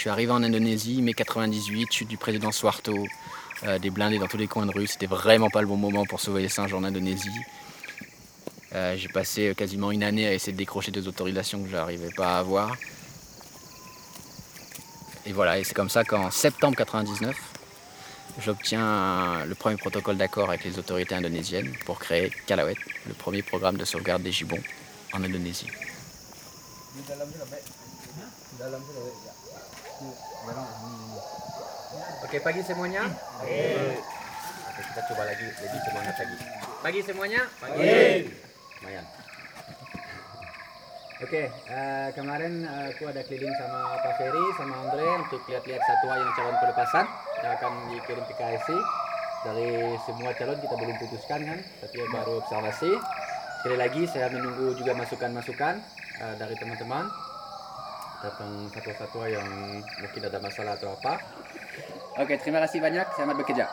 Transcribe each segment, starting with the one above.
Je suis arrivé en Indonésie, mai 98, chute du président Suharto, euh, des blindés dans tous les coins de rue. C'était vraiment pas le bon moment pour sauver les singes en Indonésie. Euh, j'ai passé quasiment une année à essayer de décrocher des autorisations que je n'arrivais pas à avoir. Et voilà, et c'est comme ça qu'en septembre 99, j'obtiens le premier protocole d'accord avec les autorités indonésiennes pour créer Kalawet, le premier programme de sauvegarde des gibbons en Indonésie. Oke, pagi semuanya. Oke, kita coba lagi lebih semangat lagi. Pagi semuanya. Pagi. Lumayan. Oke, eh, kemarin eh, aku ada keliling sama Pak Ferry, sama Andre untuk lihat-lihat satwa yang calon pelepasan yang akan dikirim ke KSI. Dari semua calon kita belum putuskan kan, tapi baru observasi. Sekali lagi saya menunggu juga masukan-masukan eh, dari teman-teman tentang satwa-satwa yang mungkin ada masalah atau apa. Oke, terima kasih banyak. Selamat bekerja.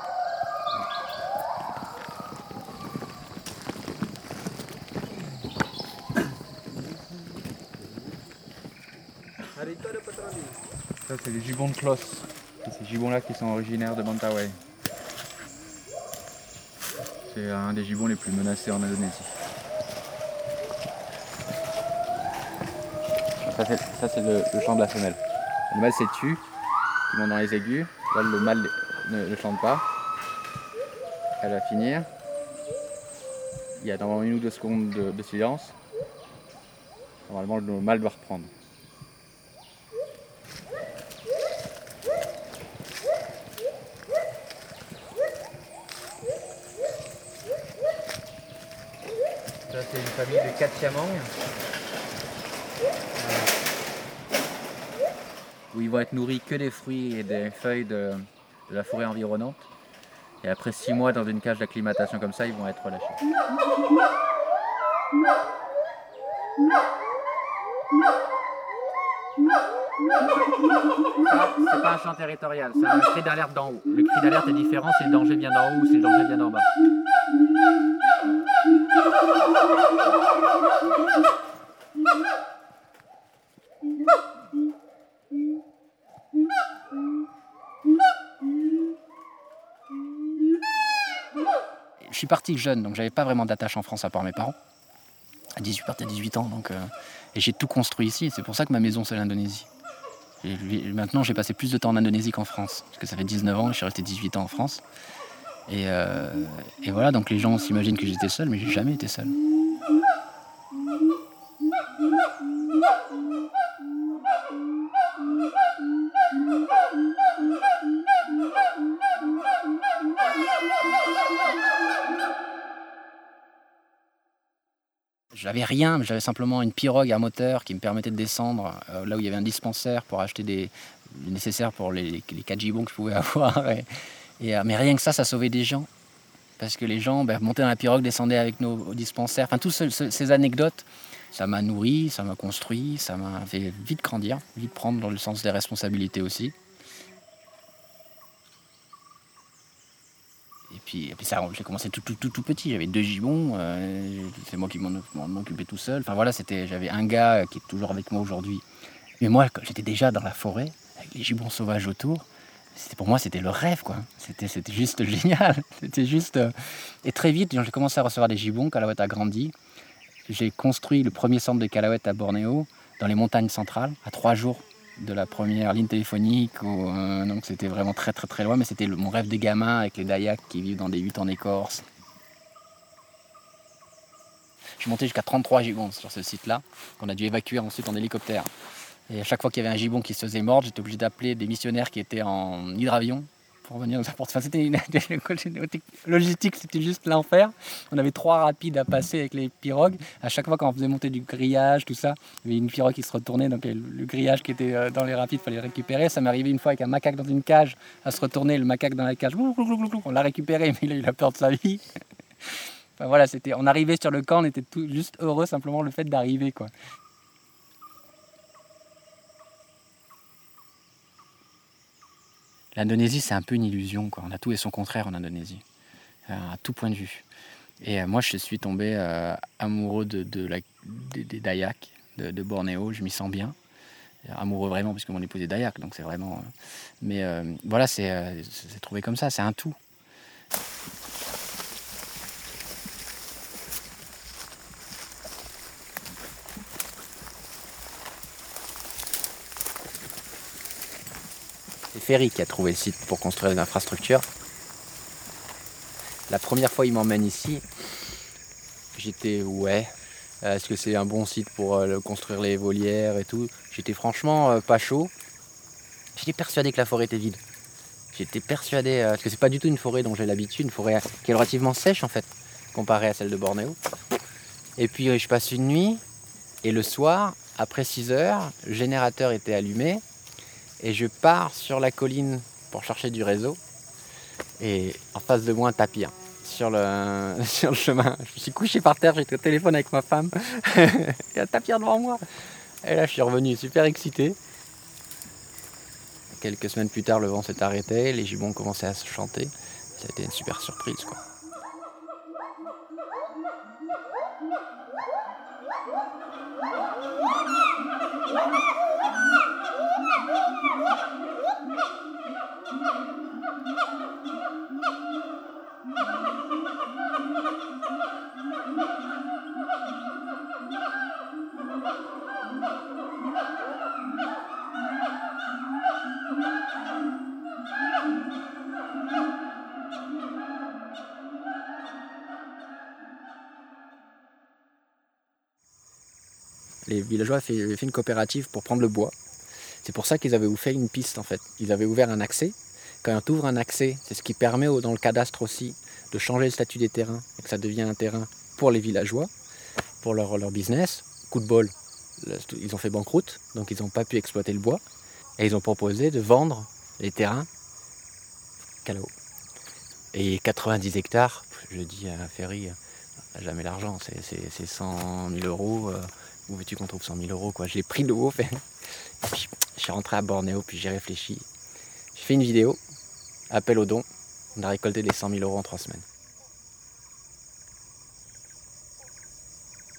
Ça, c'est les gibbons de Klos. C'est ces gibbons-là qui sont originaires de Mentawai. C'est un des gibbons les plus menacés en Indonésie. Ça, c'est, c'est le, chant de la femelle. Le mâle s'est tu, qui monte dans les aigus. Le mâle ne, chante pas. Elle va finir. Il y a normalement une ou deux secondes de, silence. Normalement, le mâle doit reprendre. Ça, c'est une famille de 4 siamangs. Où ils vont être nourris que des fruits et des feuilles de, la forêt environnante. Et après six mois dans une cage d'acclimatation comme ça, ils vont être relâchés. C'est pas un chant territorial, c'est un cri d'alerte d'en haut. Le cri d'alerte est différent si le danger vient d'en haut ou si le danger vient d'en bas. Je suis parti jeune, donc j'avais pas vraiment d'attache en France à part mes parents. À 18, à 18 ans, donc, euh, et j'ai tout construit ici. C'est pour ça que ma maison, c'est l'Indonésie. Maintenant, j'ai passé plus de temps en Indonésie qu'en France. Parce que ça fait 19 ans, je suis resté 18 ans en France. Et, euh, et voilà, donc les gens s'imaginent que j'étais seul, mais j'ai jamais été seul. J'avais rien, j'avais simplement une pirogue à moteur qui me permettait de descendre euh, là où il y avait un dispensaire pour acheter des le nécessaire pour les, les, les 4 gibbons que je pouvais avoir. Euh, mais rien que ça, ça sauvait des gens. Parce que les gens ben, montaient dans la pirogue, descendaient avec nos dispensaires. Enfin, toutes ce- ce- ces anecdotes, ça m'a nourri, ça m'a construit, ça m'a fait vite grandir, vite prendre dans le sens des responsabilités aussi. Et et puis ça, j'ai commencé tout, tout, tout, tout petit. J'avais deux gibbons, euh, c'est moi qui m'en occupais tout seul. Enfin voilà, c'était, j'avais un gars qui est toujours avec moi aujourd'hui. Mais moi, j'étais déjà dans la forêt, avec les gibbons sauvages autour, c'était pour moi, c'était le rêve, quoi. C'était, c'était juste génial. C'était juste. euh, Et très vite, j'ai commencé à recevoir des gibbons. Calawet a grandi. J'ai construit le premier centre de Calawet à Bornéo, dans les montagnes centrales, à trois jours de la première ligne téléphonique. où, euh, donc c'était vraiment très très très loin, mais c'était mon rêve des gamins avec les Dayaks qui vivent dans des huttes en écorce. Je suis monté jusqu'à 33 gibbons sur ce site-là, qu'on a dû évacuer ensuite en hélicoptère. Et à chaque fois qu'il y avait un gibbon qui se faisait mordre, j'étais obligé d'appeler des missionnaires qui étaient en hydravion pour apporter. Enfin, c'était une logistique, c'était juste l'enfer. On avait trois rapides à passer avec les pirogues. À chaque fois, quand on faisait monter du grillage, tout ça, il y avait une pirogue qui se retournait, donc le, grillage qui était euh, dans les rapides, il fallait le récupérer. Ça m'est arrivé une fois avec un macaque dans une cage, à se retourner, le macaque dans la cage, on l'a récupéré, mais il a eu la peur de sa vie. Voilà, c'était, on arrivait sur le camp, on était tout, juste heureux simplement le fait d'arriver, quoi. L'Indonésie, c'est un peu une illusion. Quoi. On a tout et son contraire en Indonésie, euh, à tout point de vue. Et euh, moi, je suis tombé euh, amoureux de, des, des Dayaks de Bornéo. Je m'y sens bien. amoureux vraiment, puisque mon épouse est Dayak, donc c'est vraiment. mais voilà, c'est trouvé comme ça, c'est un tout. Ferry qui a trouvé le site pour construire l'infrastructure. La première fois il m'emmène ici, j'étais ouais, est-ce que c'est un bon site pour euh, construire les volières et tout? J'étais franchement euh, pas chaud. J'étais persuadé que la forêt était vide. J'étais persuadé, euh, parce que c'est pas du tout une forêt dont j'ai l'habitude, une forêt qui est relativement sèche en fait, comparée à celle de Bornéo. Et puis je passe une nuit, et le soir, après 6 heures, le générateur était allumé, et je pars sur la colline pour chercher du réseau. Et en face de moi, un sur le, sur le chemin. Je me suis couché par terre, j'étais au téléphone avec ma femme. Il y a un tapir devant moi. Et là, je suis revenu super excité. Quelques semaines plus tard, le vent s'est arrêté, les gibbons commençaient à se chanter. Ça a été une super surprise. Quoi. Les villageois avaient fait une coopérative pour prendre le bois. C'est pour ça qu'ils avaient fait une piste en fait. Ils avaient ouvert un accès. Quand on ouvre un accès, c'est ce qui permet dans le cadastre aussi de changer le statut des terrains et que ça devient un terrain pour les villageois, pour leur, leur business. Coup de bol, ils ont fait banqueroute, donc ils n'ont pas pu exploiter le bois. Et ils ont proposé de vendre les terrains Calao. Et 90 hectares, je dis à Ferry, jamais l'argent, c'est 100 000 euros. Euh, où veux-tu qu'on trouve 100 000 euros quoi? Je l'ai pris de haut. Je suis rentré à Bornéo, puis j'ai réfléchi. J'ai fait une vidéo, appel au don. On a récolté les 100 000 euros en trois semaines.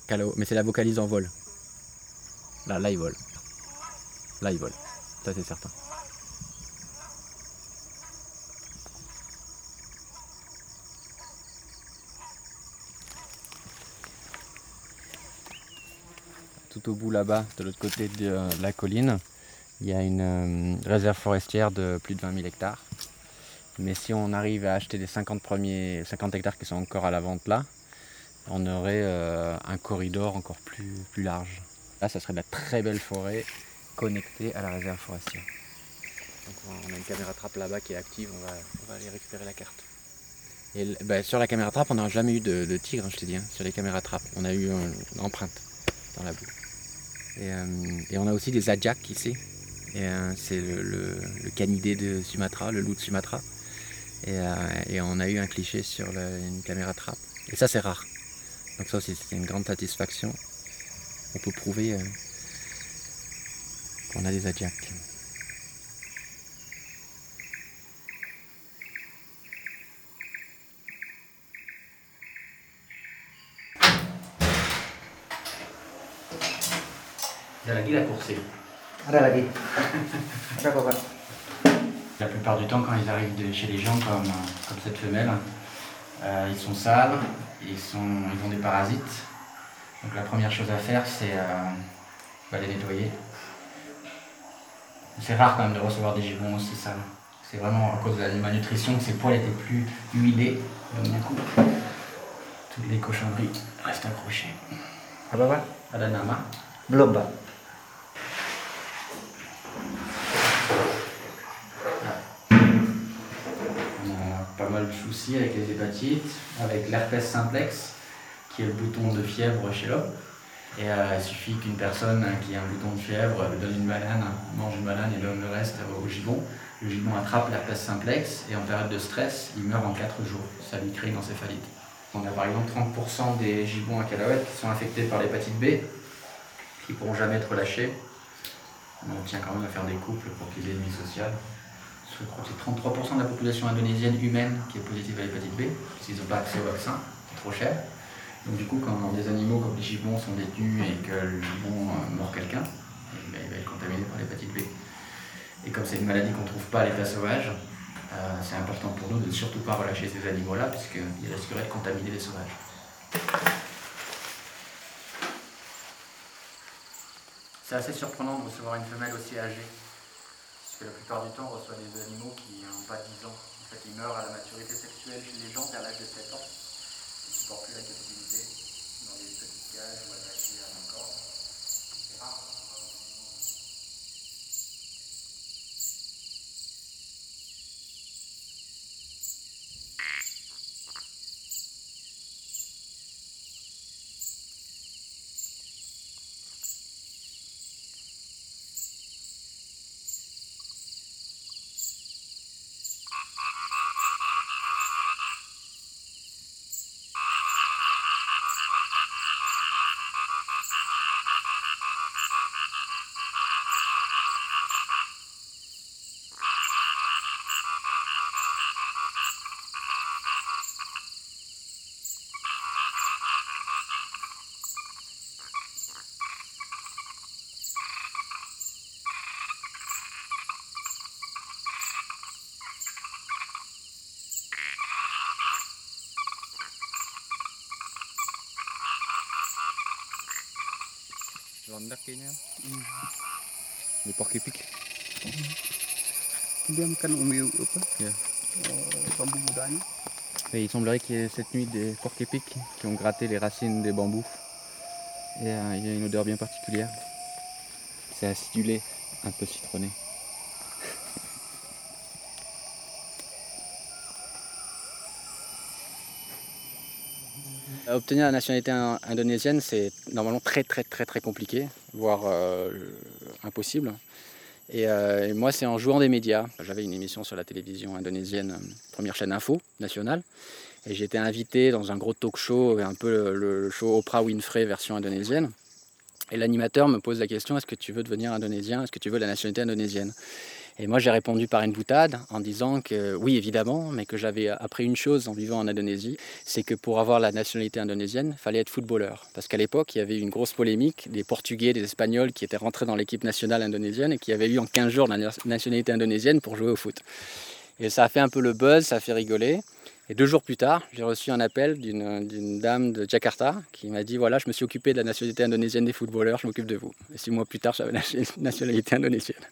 Calo, mais c'est la vocalise en vol. Là, là, il vole. Là, il vole. Ça, c'est certain. Au bout là-bas, de l'autre côté de euh, la colline, il y a une euh, réserve forestière de plus de 20 000 hectares. Mais si on arrive à acheter les 50 premiers 50 hectares qui sont encore à la vente là, on aurait euh, un corridor encore plus, plus large. Là, ça serait de la très belle forêt connectée à la réserve forestière. on a une caméra trappe là-bas qui est active, on va, aller récupérer la carte. Et bah, sur la caméra trappe, on n'a jamais eu de, tigre, hein, je te dis, hein, sur les caméras trappe. On a eu une empreinte dans la boue. Euh, et, on a aussi des adjaks ici. Euh, c'est le, canidé de Sumatra, le loup de Sumatra. Et, euh, on a eu un cliché sur une caméra trappe. Et ça, c'est rare. Donc ça aussi, c'est une grande satisfaction. On peut prouver qu'on a des adjaks. La plupart du temps, quand ils arrivent de chez les gens, comme, comme cette femelle, euh, ils sont sales, ils, sont, ils ont des parasites. Donc la première chose à faire, c'est euh, bah, les nettoyer. C'est rare quand même de recevoir des gibbons aussi sales. C'est vraiment à cause de la malnutrition que ces poils étaient plus huilés. Donc du coup, toutes les cochonneries restent accrochées. À bah À la nama. Bloba. le souci avec les hépatites, avec l'herpès simplex, qui est le bouton de fièvre chez l'homme. Et euh, il suffit qu'une personne qui a un bouton de fièvre lui donne une banane, mange une banane et donne le reste au gibbon. Le gibbon attrape l'herpès simplex et en période de stress, il meurt en 4 jours. Ça lui crée une encéphalite. On a par exemple 30% des gibbons à Calaouette qui sont infectés par l'hépatite B, qui ne pourront jamais être lâchés. On tient quand même à faire des couples pour qu'ils aient une vie sociale c'est 33% de la population indonésienne humaine qui est positive à l'hépatite B, qu'ils n'ont pas accès au vaccin, c'est trop cher. Donc du coup, quand des animaux comme les gibbons sont détenus et que le gibbon euh, mord quelqu'un, il va, il va être contaminé par l'hépatite B. Et comme c'est une maladie qu'on ne trouve pas à l'état sauvage, euh, c'est important pour nous de ne surtout pas relâcher ces animaux-là, puisqu'ils risqueraient de contaminer les sauvages. C'est assez surprenant de recevoir une femelle aussi âgée, puisque la plupart du temps on reçoit des animaux qui n'ont pas 10 ans. En fait, ils meurent à la maturité sexuelle chez les gens vers l'âge de 7 ans. Ils ne supportent plus la captivité dans les petites cages ou attachés à un corps. C'est rare. Landak kayaknya. Di porc-épic. Dia makan umi apa? Ya. Oh, bambu mudanya. Et il semblerait qu'il y ait cette nuit des porcs-épics qui ont gratté les racines des bambous. Et euh, il y a une odeur bien particulière. C'est acidulé, un peu citronné. Obtenir la nationalité in- indonésienne, c'est normalement très très très très compliqué, voire euh, impossible. Et, euh, et moi, c'est en jouant des médias. J'avais une émission sur la télévision indonésienne, euh, première chaîne info nationale, et j'ai été invité dans un gros talk show, un peu le show Oprah Winfrey version indonésienne. Et l'animateur me pose la question est-ce que tu veux devenir indonésien? Est-ce que tu veux la nationalité indonésienne? Et moi, j'ai répondu par une boutade en disant que oui, évidemment, mais que j'avais appris une chose en vivant en Indonésie c'est que pour avoir la nationalité indonésienne, il fallait être footballeur. Parce qu'à l'époque, il y avait une grosse polémique des Portugais, des Espagnols qui étaient rentrés dans l'équipe nationale indonésienne et qui avaient eu en 15 jours la na- nationalité indonésienne pour jouer au foot. Et ça a fait un peu le buzz, ça a fait rigoler. Et deux jours plus tard, j'ai reçu un appel d'une dame de Jakarta qui m'a dit voilà, je me suis occupé de la nationalité indonésienne des footballeurs, je m'occupe de vous. Et six mois plus tard, j'avais la nationalité indonésienne.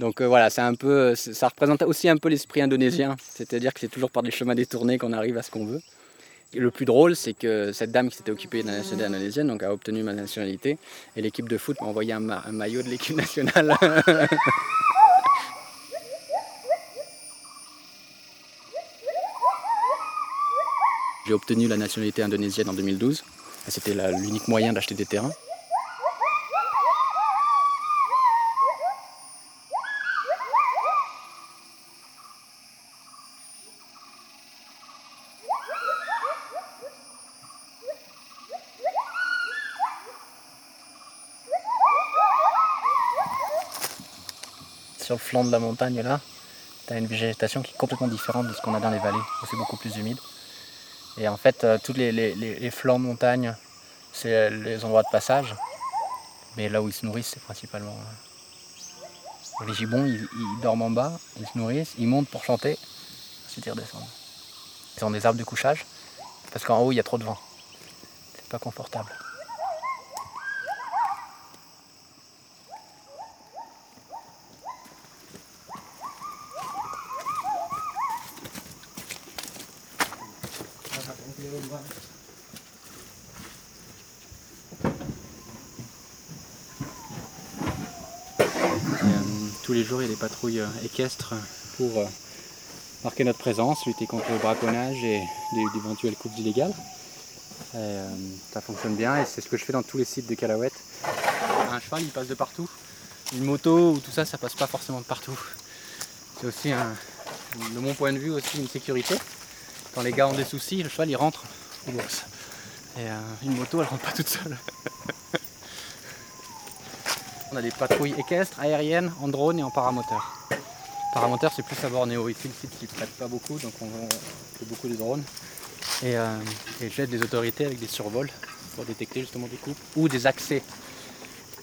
Donc euh, voilà, ça représente aussi un peu l'esprit indonésien, c'est-à-dire que c'est toujours par des chemins détournés qu'on arrive à ce qu'on veut. Et le plus drôle, c'est que cette dame qui s'était occupée de la nationalité indonésienne, donc a obtenu ma nationalité, et l'équipe de foot m'a envoyé un, ma- un maillot de l'équipe nationale. J'ai obtenu la nationalité indonésienne en 2012, et c'était l'unique moyen d'acheter des terrains. Sur le flanc de la montagne là, tu as une végétation qui est complètement différente de ce qu'on a dans les vallées, où c'est beaucoup plus humide. Et en fait, euh, tous les, flancs de montagne, c'est euh, les endroits de passage. Mais là où ils se nourrissent, c'est principalement. euh, Les gibbons, ils, ils dorment en bas, ils se nourrissent, ils montent pour chanter, ensuite ils redescendent. Ils ont des arbres de couchage, parce qu'en haut, il y a trop de vent. C'est pas confortable. Euh, tous les jours, il y a des patrouilles euh, équestres pour euh, marquer notre présence, lutter contre le braconnage et d'éventuelles coupes illégales. Ça fonctionne bien et c'est ce que je fais dans tous les sites de Calaouette. Un cheval, il passe de partout. Une moto ou tout ça, ça passe pas forcément de partout. C'est aussi, un, de mon point de vue, aussi une sécurité. Quand les gars ont des soucis, le cheval il rentre box. Et euh, une moto, elle rentre pas toute seule. On a des patrouilles équestres, aériennes, en drone et en paramoteur. Paramoteur, c'est plus à Bornéo. Ici, le site s'y prête pas beaucoup, donc on fait beaucoup de drones. Et, euh, et j'aide les autorités avec des survols pour détecter justement des coupes ou des accès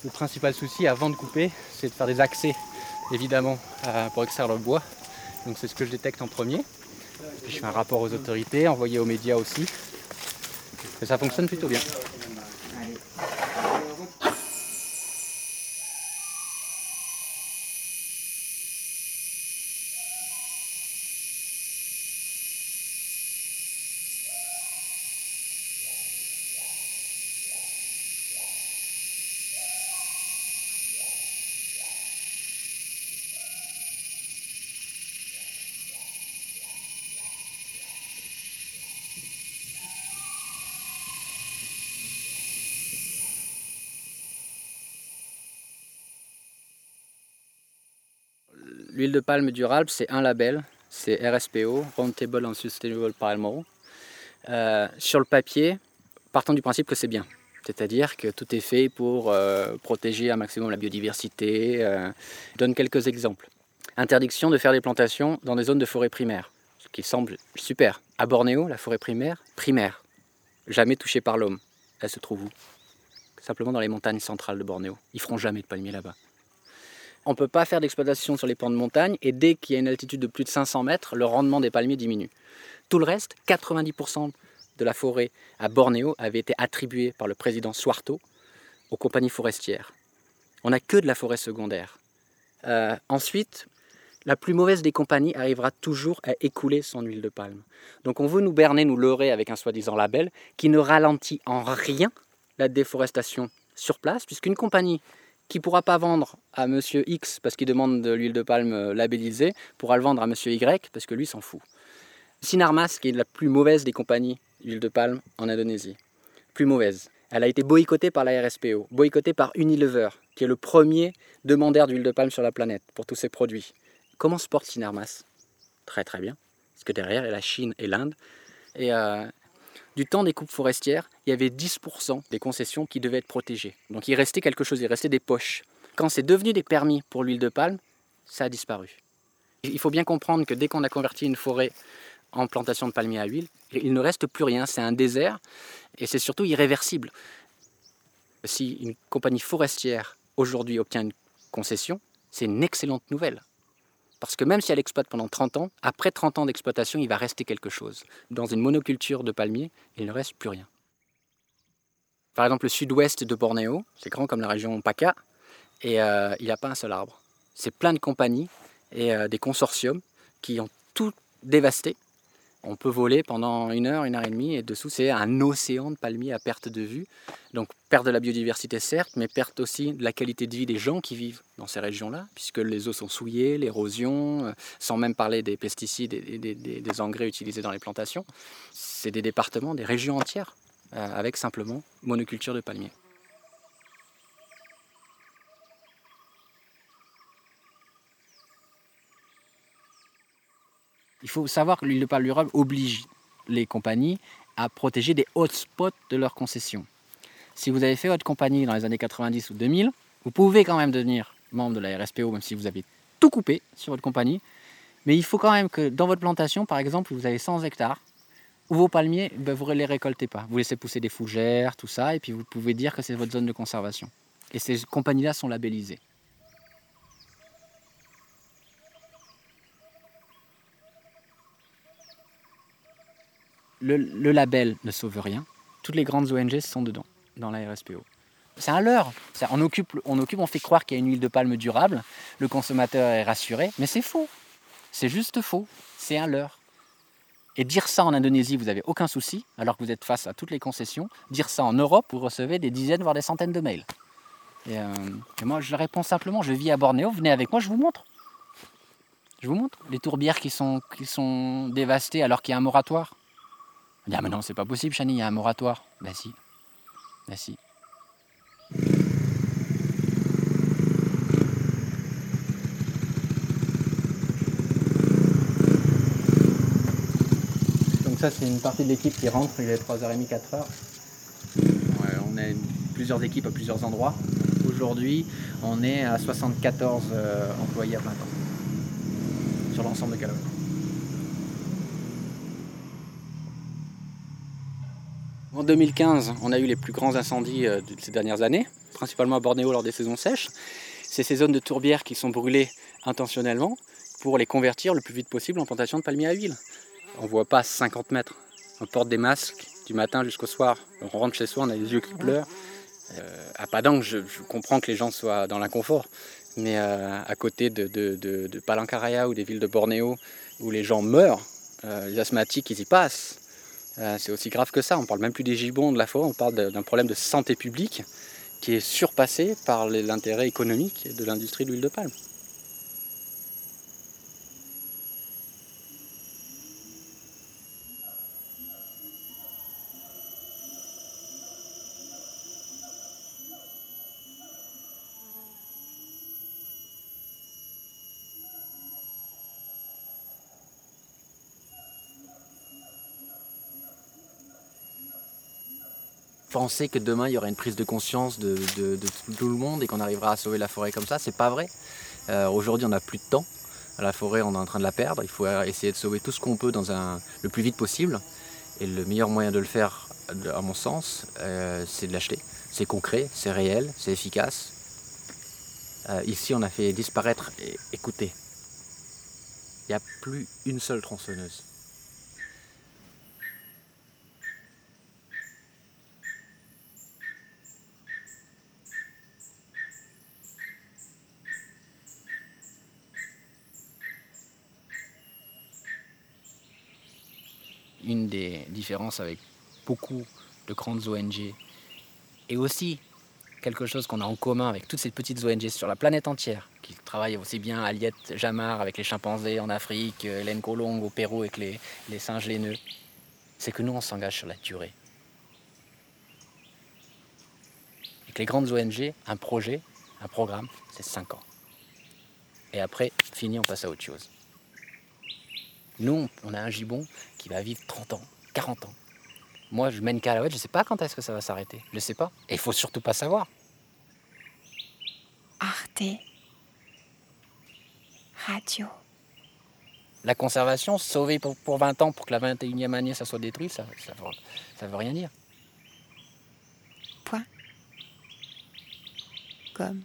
Le principal souci avant de couper, c'est de faire des accès, évidemment, euh, pour extraire le bois. Donc c'est ce que je détecte en premier. Je fais un rapport aux autorités, envoyé aux médias aussi. Et ça fonctionne plutôt bien. L'huile de palme durable, c'est un label, c'est RSPO, Roundtable on Sustainable Palm Oil. Euh, sur le papier, partons du principe que c'est bien. C'est-à-dire que tout est fait pour euh, protéger un maximum la biodiversité. Euh. Je donne quelques exemples. Interdiction de faire des plantations dans des zones de forêt primaire, ce qui semble super. À Bornéo, la forêt primaire, primaire, jamais touchée par l'homme. Elle se trouve où? Simplement dans les montagnes centrales de Bornéo. Ils feront jamais de palmiers là-bas. On ne peut pas faire d'exploitation sur les pans de montagne et dès qu'il y a une altitude de plus de 500 mètres, le rendement des palmiers diminue. Tout le reste, 90% de la forêt à Bornéo avait été attribué par le président Suarto aux compagnies forestières. On n'a que de la forêt secondaire. Euh, ensuite, la plus mauvaise des compagnies arrivera toujours à écouler son huile de palme. Donc on veut nous berner, nous leurrer avec un soi-disant label qui ne ralentit en rien la déforestation sur place, puisqu'une compagnie qui pourra pas vendre à monsieur X parce qu'il demande de l'huile de palme euh, labellisée, pourra le vendre à monsieur Y parce que lui s'en fout. Sinarmas, qui est la plus mauvaise des compagnies d'huile de palme en Indonésie, plus mauvaise. Elle a été boycottée par la RSPO, boycottée par Unilever, qui est le premier demandeur d'huile de palme sur la planète pour tous ses produits. Comment se porte Sinarmas? Très très bien, parce que derrière il y a la Chine et l'Inde. Euh, du temps des coupes forestières, il y avait 10% des concessions qui devaient être protégées. Donc il restait quelque chose, il restait des poches. Quand c'est devenu des permis pour l'huile de palme, ça a disparu. Il faut bien comprendre que dès qu'on a converti une forêt en plantation de palmiers à huile, il ne reste plus rien, c'est un désert et c'est surtout irréversible. Si une compagnie forestière aujourd'hui obtient une concession, c'est une excellente nouvelle. Parce que même si elle exploite pendant 30 ans, après 30 ans d'exploitation, il va rester quelque chose. Dans une monoculture de palmiers, il ne reste plus rien. Par exemple, le sud-ouest de Bornéo, c'est grand comme la région Paca, et euh, il n'y a pas un seul arbre. C'est plein de compagnies et euh, des consortiums qui ont tout dévasté on peut voler pendant une heure, une heure et demie, et dessous c'est un océan de palmiers à perte de vue. Donc perte de la biodiversité certes, mais perte aussi de la qualité de vie des gens qui vivent dans ces régions-là, puisque les eaux sont souillées, l'érosion, euh, sans même parler des pesticides et des, engrais utilisés dans les plantations. C'est des départements, des régions entières, euh, avec simplement monoculture de palmiers. Il faut savoir que l'huile de palme durable oblige les compagnies à protéger des hotspots de leurs concessions. Si vous avez fait votre compagnie dans les années 90 ou 2000, vous pouvez quand même devenir membre de la RSPO, même si vous avez tout coupé sur votre compagnie. Mais il faut quand même que dans votre plantation, par exemple, vous avez 100 hectares, où vos palmiers, vous ne les récoltez pas. Vous laissez pousser des fougères, tout ça, et puis vous pouvez dire que c'est votre zone de conservation. Et ces compagnies-là sont labellisées. Le, label ne sauve rien. Toutes les grandes ONG sont dedans, dans la RSPO. C'est un leurre. On occupe, on fait croire qu'il y a une huile de palme durable, le consommateur est rassuré, mais c'est faux. C'est juste faux. C'est un leurre. Et dire ça en Indonésie, vous n'avez aucun souci, alors que vous êtes face à toutes les concessions. Dire ça en Europe, vous recevez des dizaines, voire des centaines de mails. Et, euh, moi, je réponds simplement, je vis à Bornéo, venez avec moi, je vous montre. Je vous montre les tourbières qui sont, qui sont dévastées alors qu'il y a un moratoire. Ah mais non, c'est pas possible, Chani, il y a un moratoire. Bah si. Bah si. Donc ça, c'est une partie de l'équipe qui rentre, il est 3h30, 4h. on a plusieurs équipes à plusieurs endroits. Aujourd'hui, on est à 74 euh, employés à plein temps sur l'ensemble de Calabre. En 2015, on a eu les plus grands incendies euh, de ces dernières années. principalement à Bornéo lors des saisons sèches. C'est ces zones de tourbières qui sont brûlées intentionnellement pour les convertir le plus vite possible en plantation de palmiers à huile. On ne voit pas 50 mètres. On porte des masques du matin jusqu'au soir. On rentre chez soi, on a les yeux qui pleurent. Euh, à Padang, je, comprends que les gens soient dans l'inconfort, mais euh, à côté de, de, Palancaraya ou des villes de Bornéo où les gens meurent, les asthmatiques ils y passent. Euh, c'est aussi grave que ça. On parle même plus des gibbons de la forêt, on parle d'un problème de santé publique qui est surpassé par l'intérêt économique de l'industrie de l'huile de palme. Penser que demain il y aura une prise de conscience de, tout le monde et qu'on arrivera à sauver la forêt comme ça, c'est pas vrai. Euh, Aujourd'hui, on n'a plus de temps. La forêt, on est en train de la perdre. Il faut essayer de sauver tout ce qu'on peut dans le plus vite possible. Et le meilleur moyen de le faire, à mon sens, euh, c'est de l'acheter. C'est concret, c'est réel, c'est efficace. Euh, ici, on a fait disparaître. Écoutez, il n'y a plus une seule tronçonneuse. Différences avec beaucoup de grandes ONG et aussi quelque chose qu'on a en commun avec toutes ces petites ONG sur la planète entière, qui travaillent aussi bien à Jamar avec les chimpanzés en Afrique, Hélène Colombe au Pérou avec les, singes laineux, c'est que nous on s'engage sur la durée. Et que les grandes ONG, un projet, un programme, c'est 5 ans. Et après, fini, on passe à autre chose. Nous, on a un gibbon qui va vivre 30 ans, 40 ans. Moi, je mène Calouette, je ne sais pas quand est-ce que ça va s'arrêter. Je ne sais pas. Et il faut surtout pas savoir. Arte. Radio. La conservation, sauver pour, pour 20 ans pour que la 21e année ça soit détruit, ça ne ça, ça veut rien dire. Point. Comme.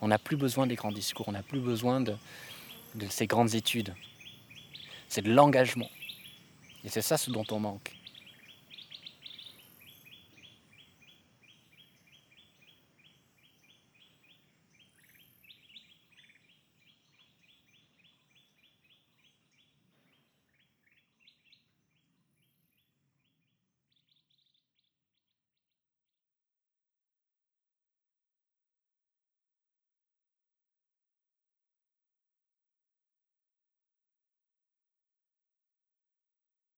On n'a plus besoin des grands discours, on n'a plus besoin de, de ces grandes études. C'est de l'engagement. Et c'est ça ce dont on manque.